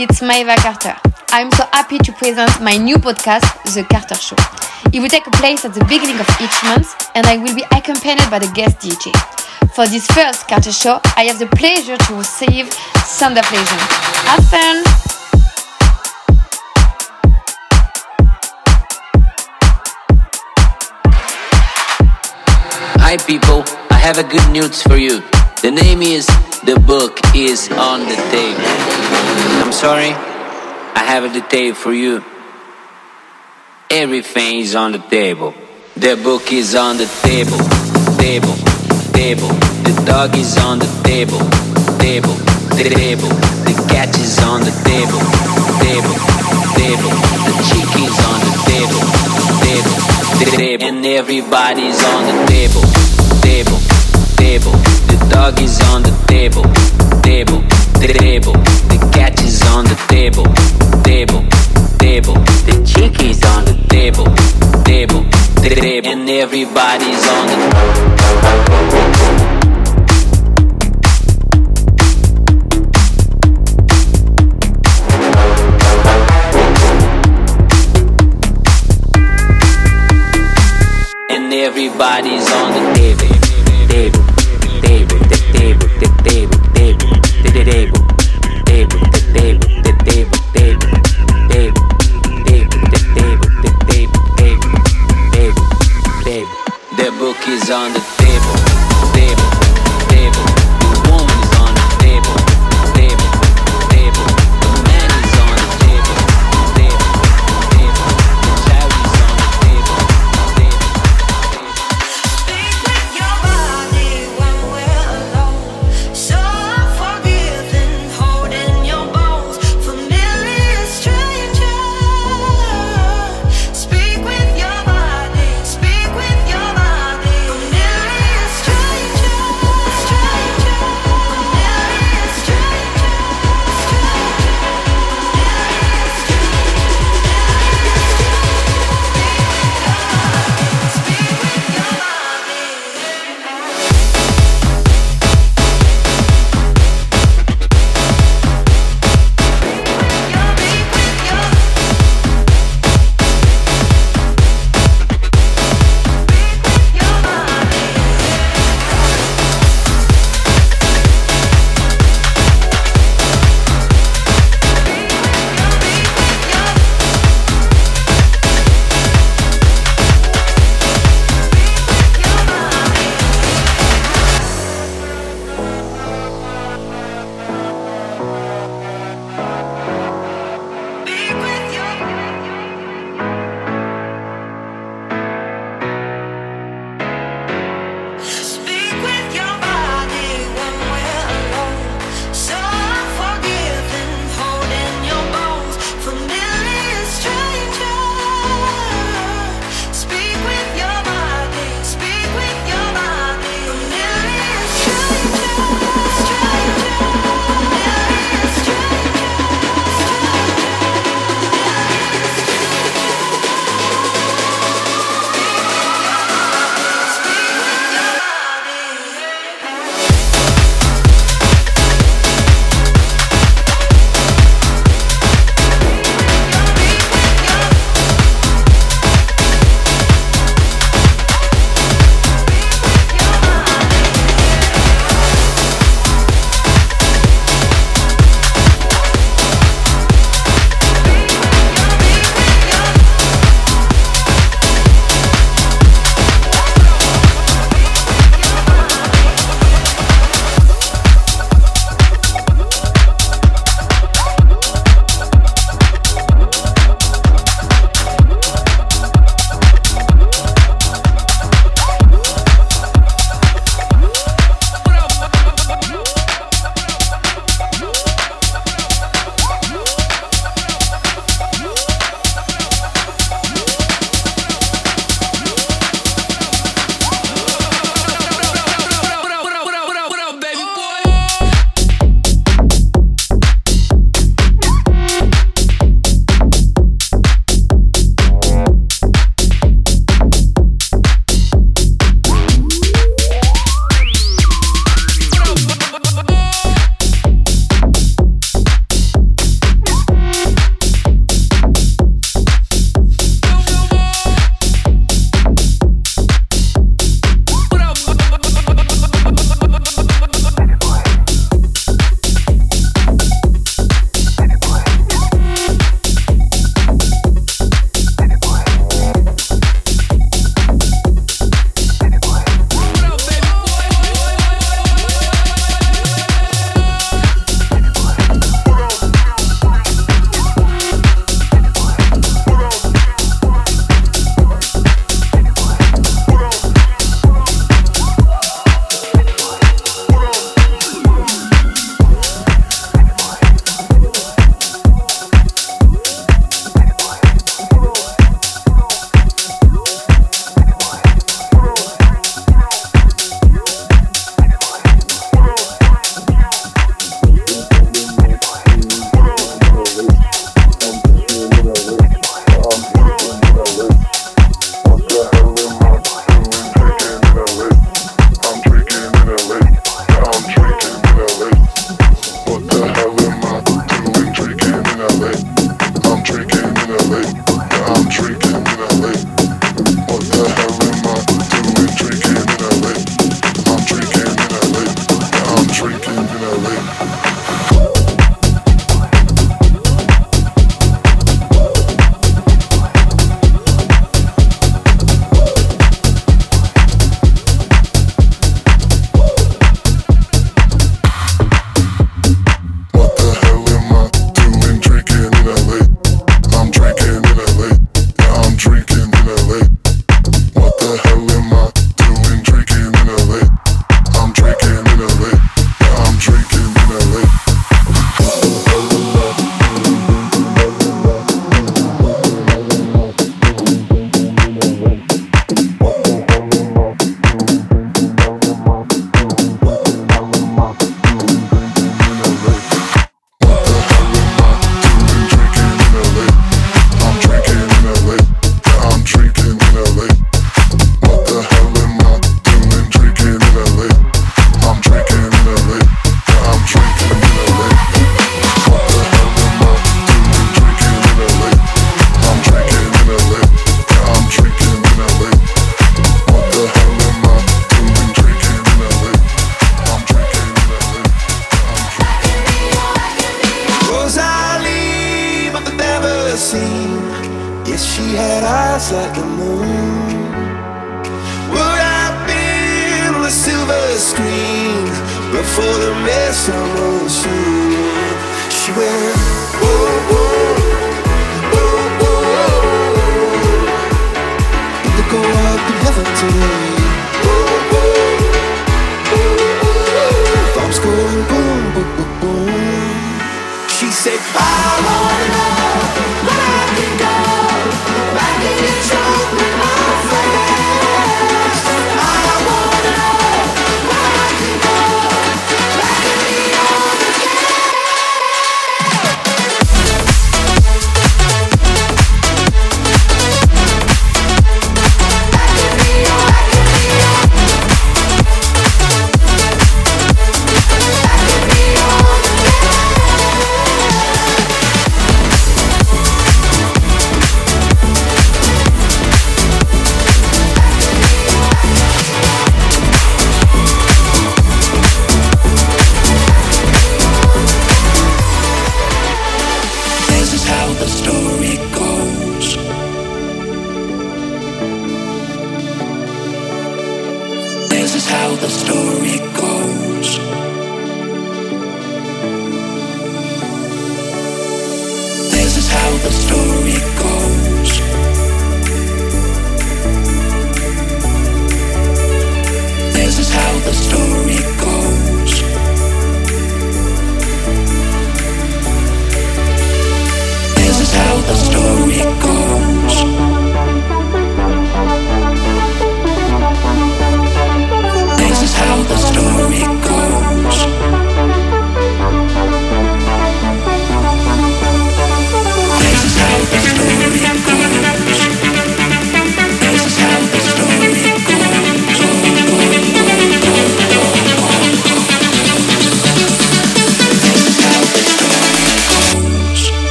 it's Maeva Carter. I'm so happy to present my new podcast, The Carter Show. It will take place at the beginning of each month, and I will be accompanied by the guest DJ. For this first Carter Show, I have the pleasure to receive Sander Pleasure. Have fun! Hi people, I have a good news for you. The name is The Book is on the Table. I'm sorry, I have a detail for you. Everything is on the table. The book is on the table, table, table. The dog is on the table, table, table. The cat is on the table, table, table. The chicken is on the table, table, table. And everybody's on the table, table, table. Dog is on the table, table, table. The cat is on the table, table, table. The chick is on the table, table, table. And everybody's on the and everybody's on the table, table, the table, table, the table, the table, table, table, table, the table, the table, table, table, table. The book is on the table, table,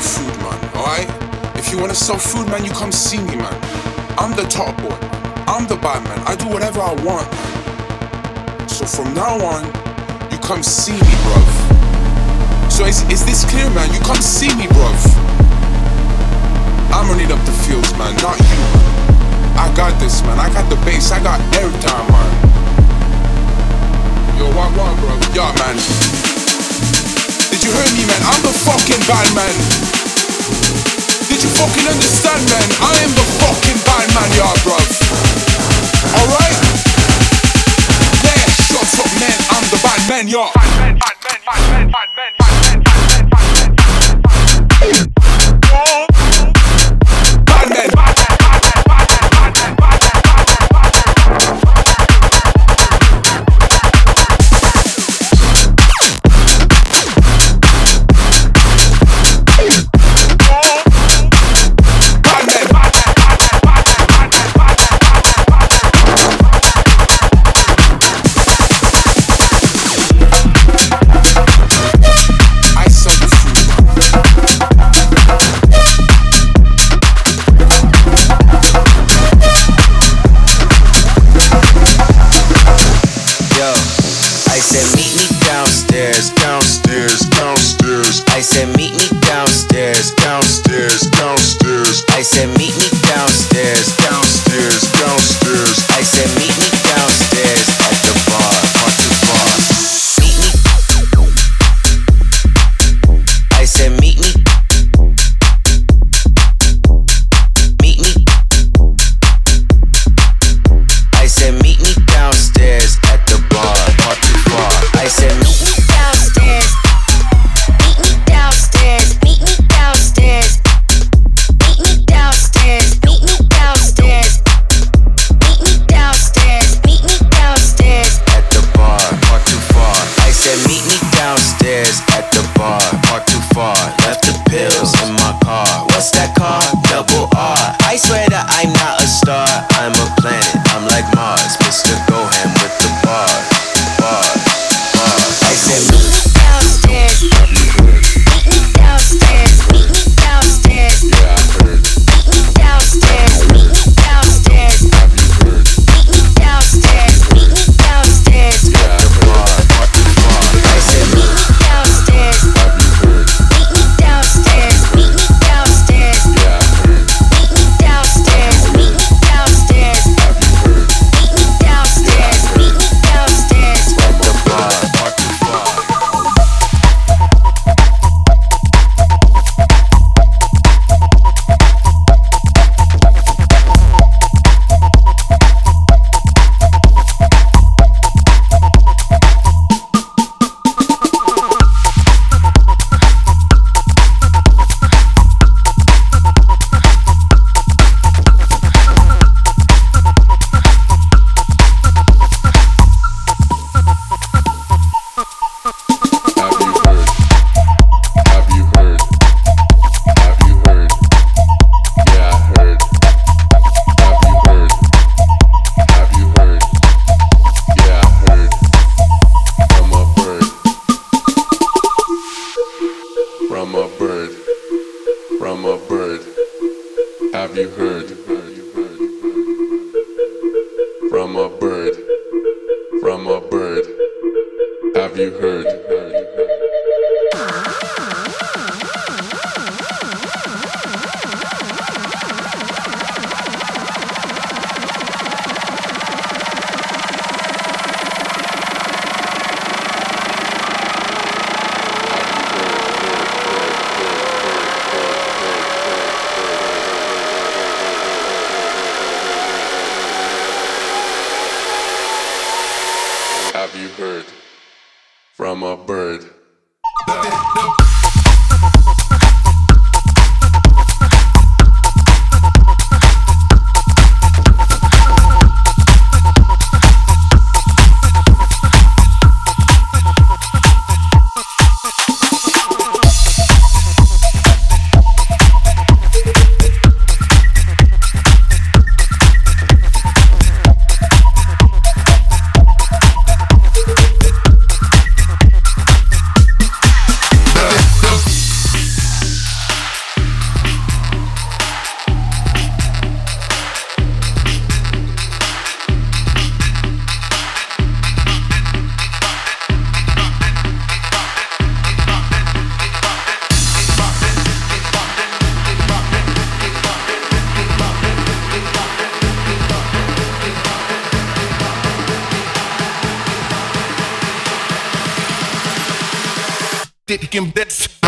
Food, man, alright? If you wanna sell food, man, you come see me, man. I'm the top boy. I'm the bad man. I do whatever I want, man. So from now on, you come see me, bruv. So is, is this clear, man? You come see me, bruv. I'm running up the fields, man, not you. I got this, man. I got the bass. I got airtime, man. Yo, what, what, bro? Yeah, man. Did you hear me, man? I'm the fucking bad man. Did you fucking understand, man? I am the fucking bad man, yeah, bro. Alright? Yeah, shut up, man. I'm the bad man, yeah. Bad dick and this.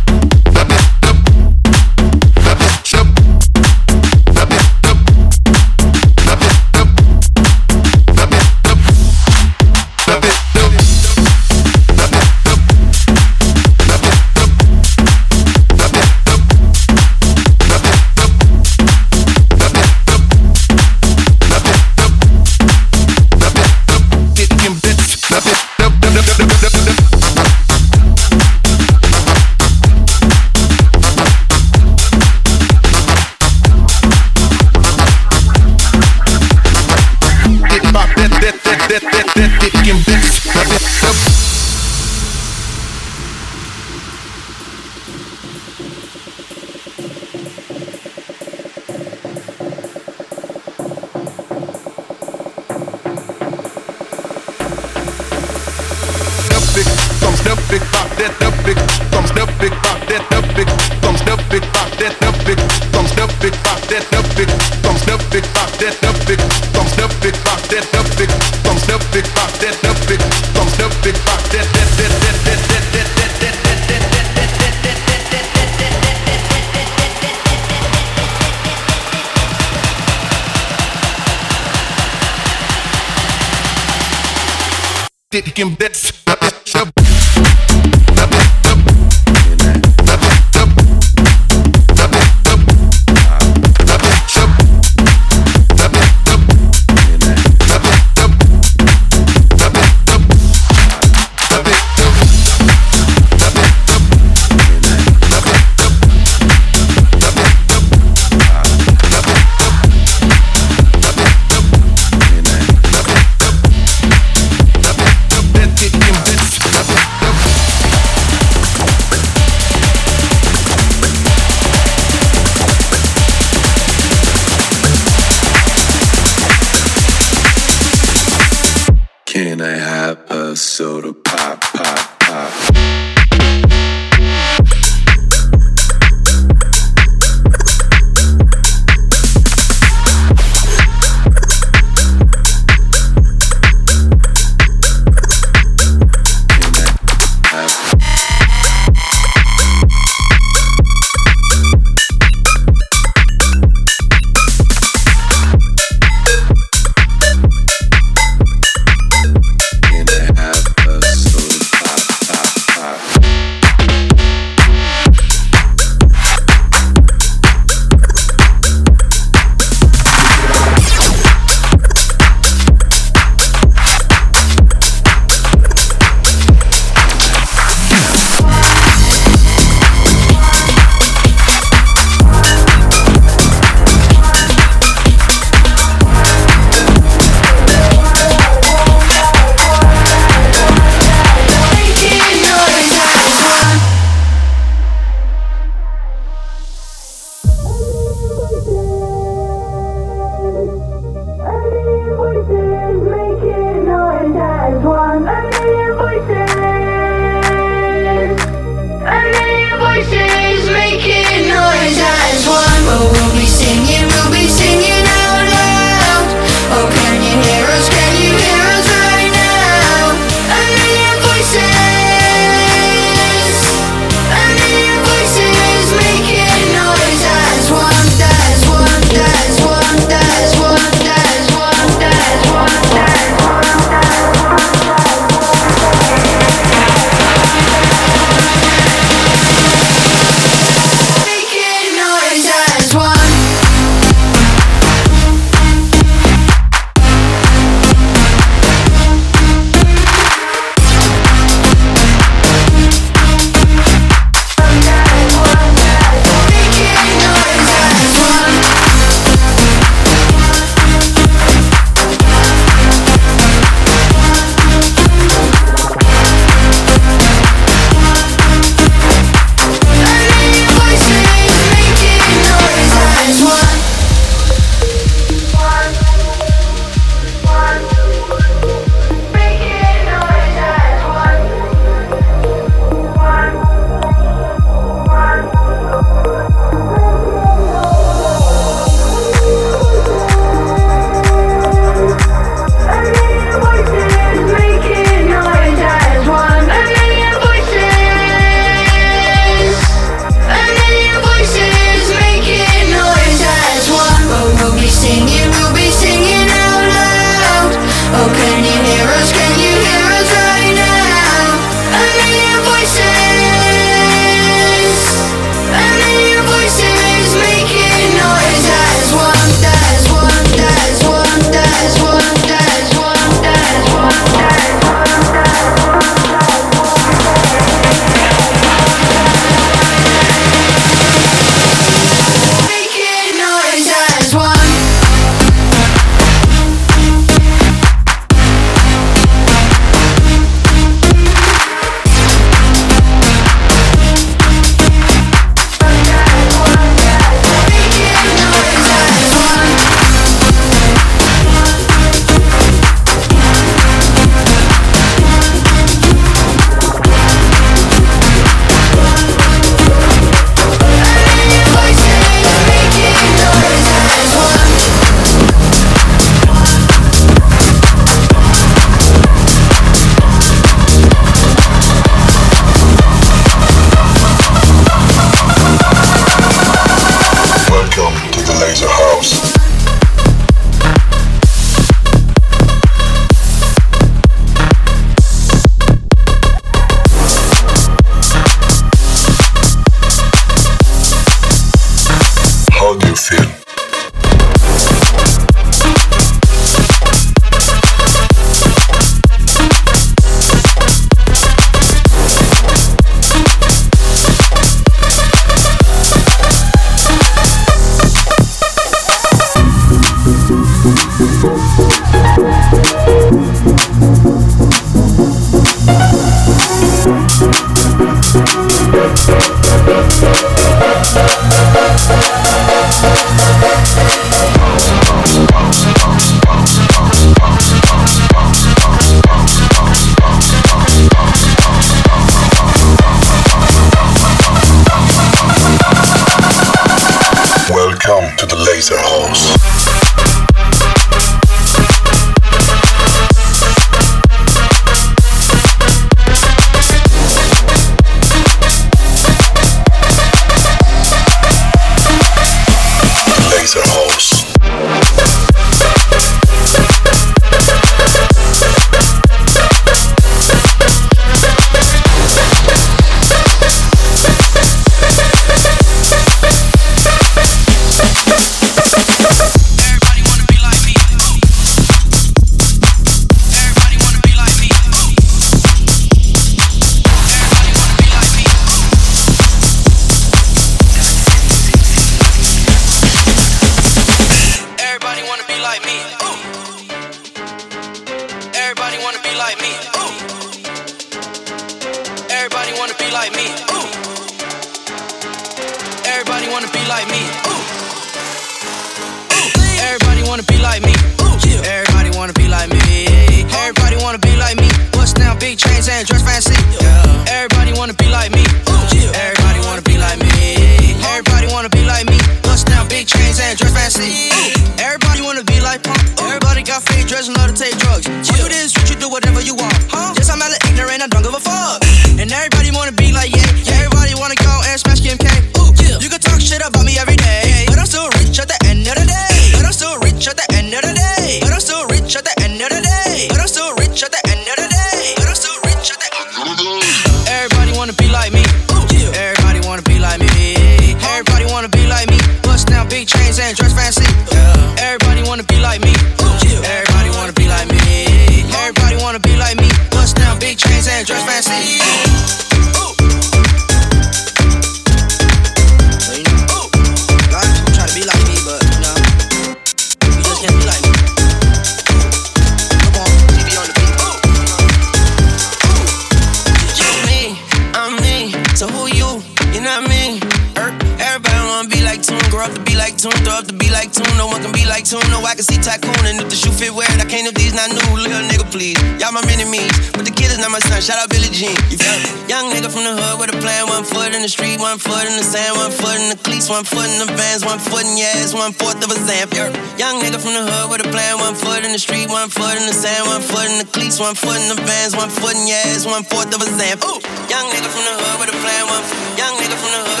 tycoon, and if the shoe fit wear it, I can't if these not new. Little nigga, please. Y'all my mini me's, but the kid is not my son. Shout out Billie Jean. You feel me? Young nigga from the hood with a plan. One foot in the street, one foot in the sand, one foot in the cleats, one foot in the vans, one foot in your ass, one fourth of a zamp. Young nigga from the hood with a plan. One foot in the street, one foot in the sand, one foot in the cleats, one foot in the vans, one foot in your ass, one fourth of a zamp. Ooh. Young nigga from the hood with a plan. One, young nigga from the hood.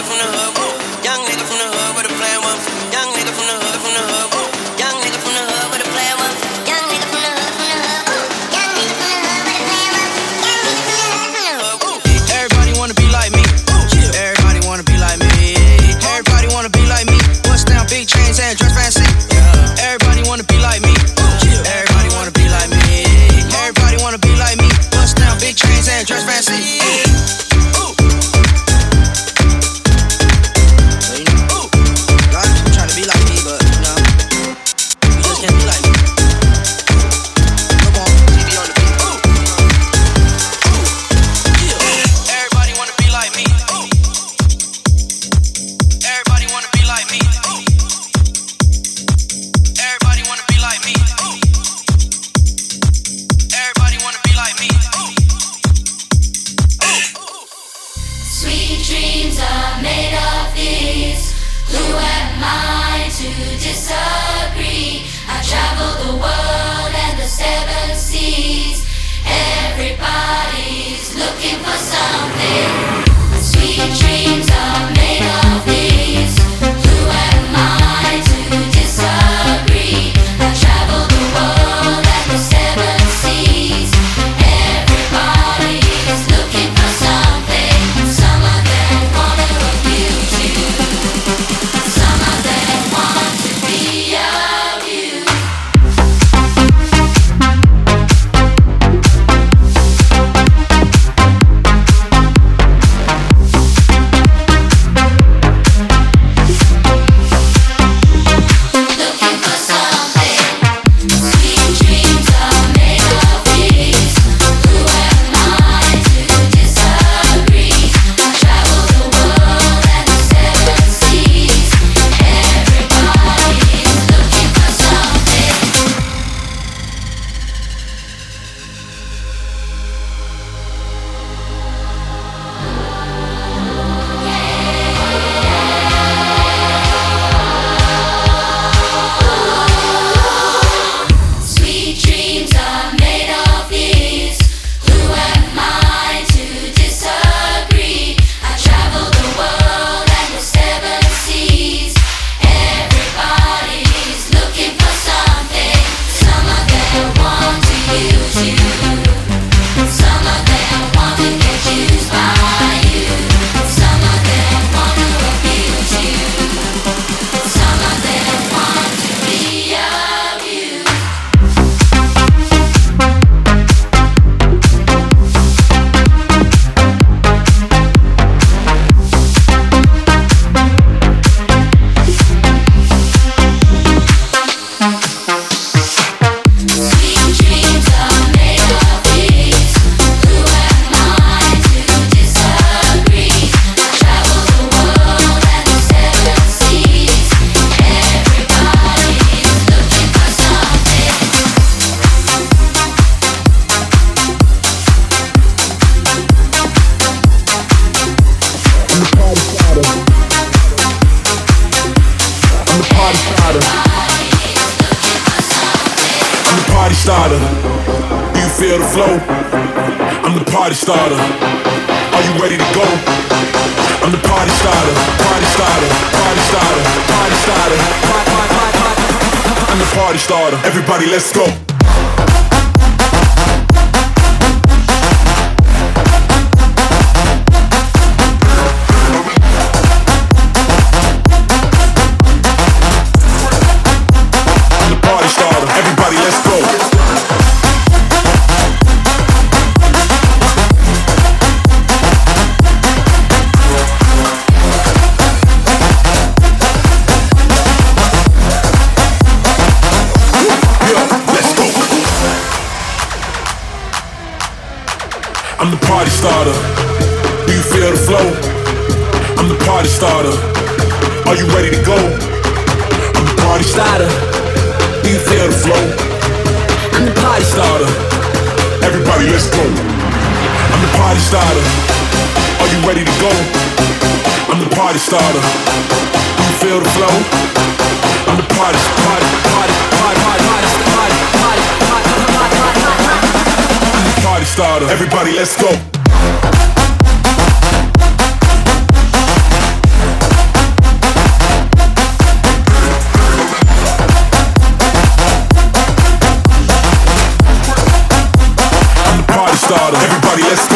Starter. Do you feel the flow? I'm the party starter. Are you ready to go? I'm the party starter. Do you feel the flow? I'm the party starter. Everybody, let's go. I'm the party starter. Are you ready to go? I'm the party starter. Do you feel the flow? I'm the party, party, party, party, party, party, party, party, party, party, party, party. I'm the party starter. Everybody, let's go. party. Let's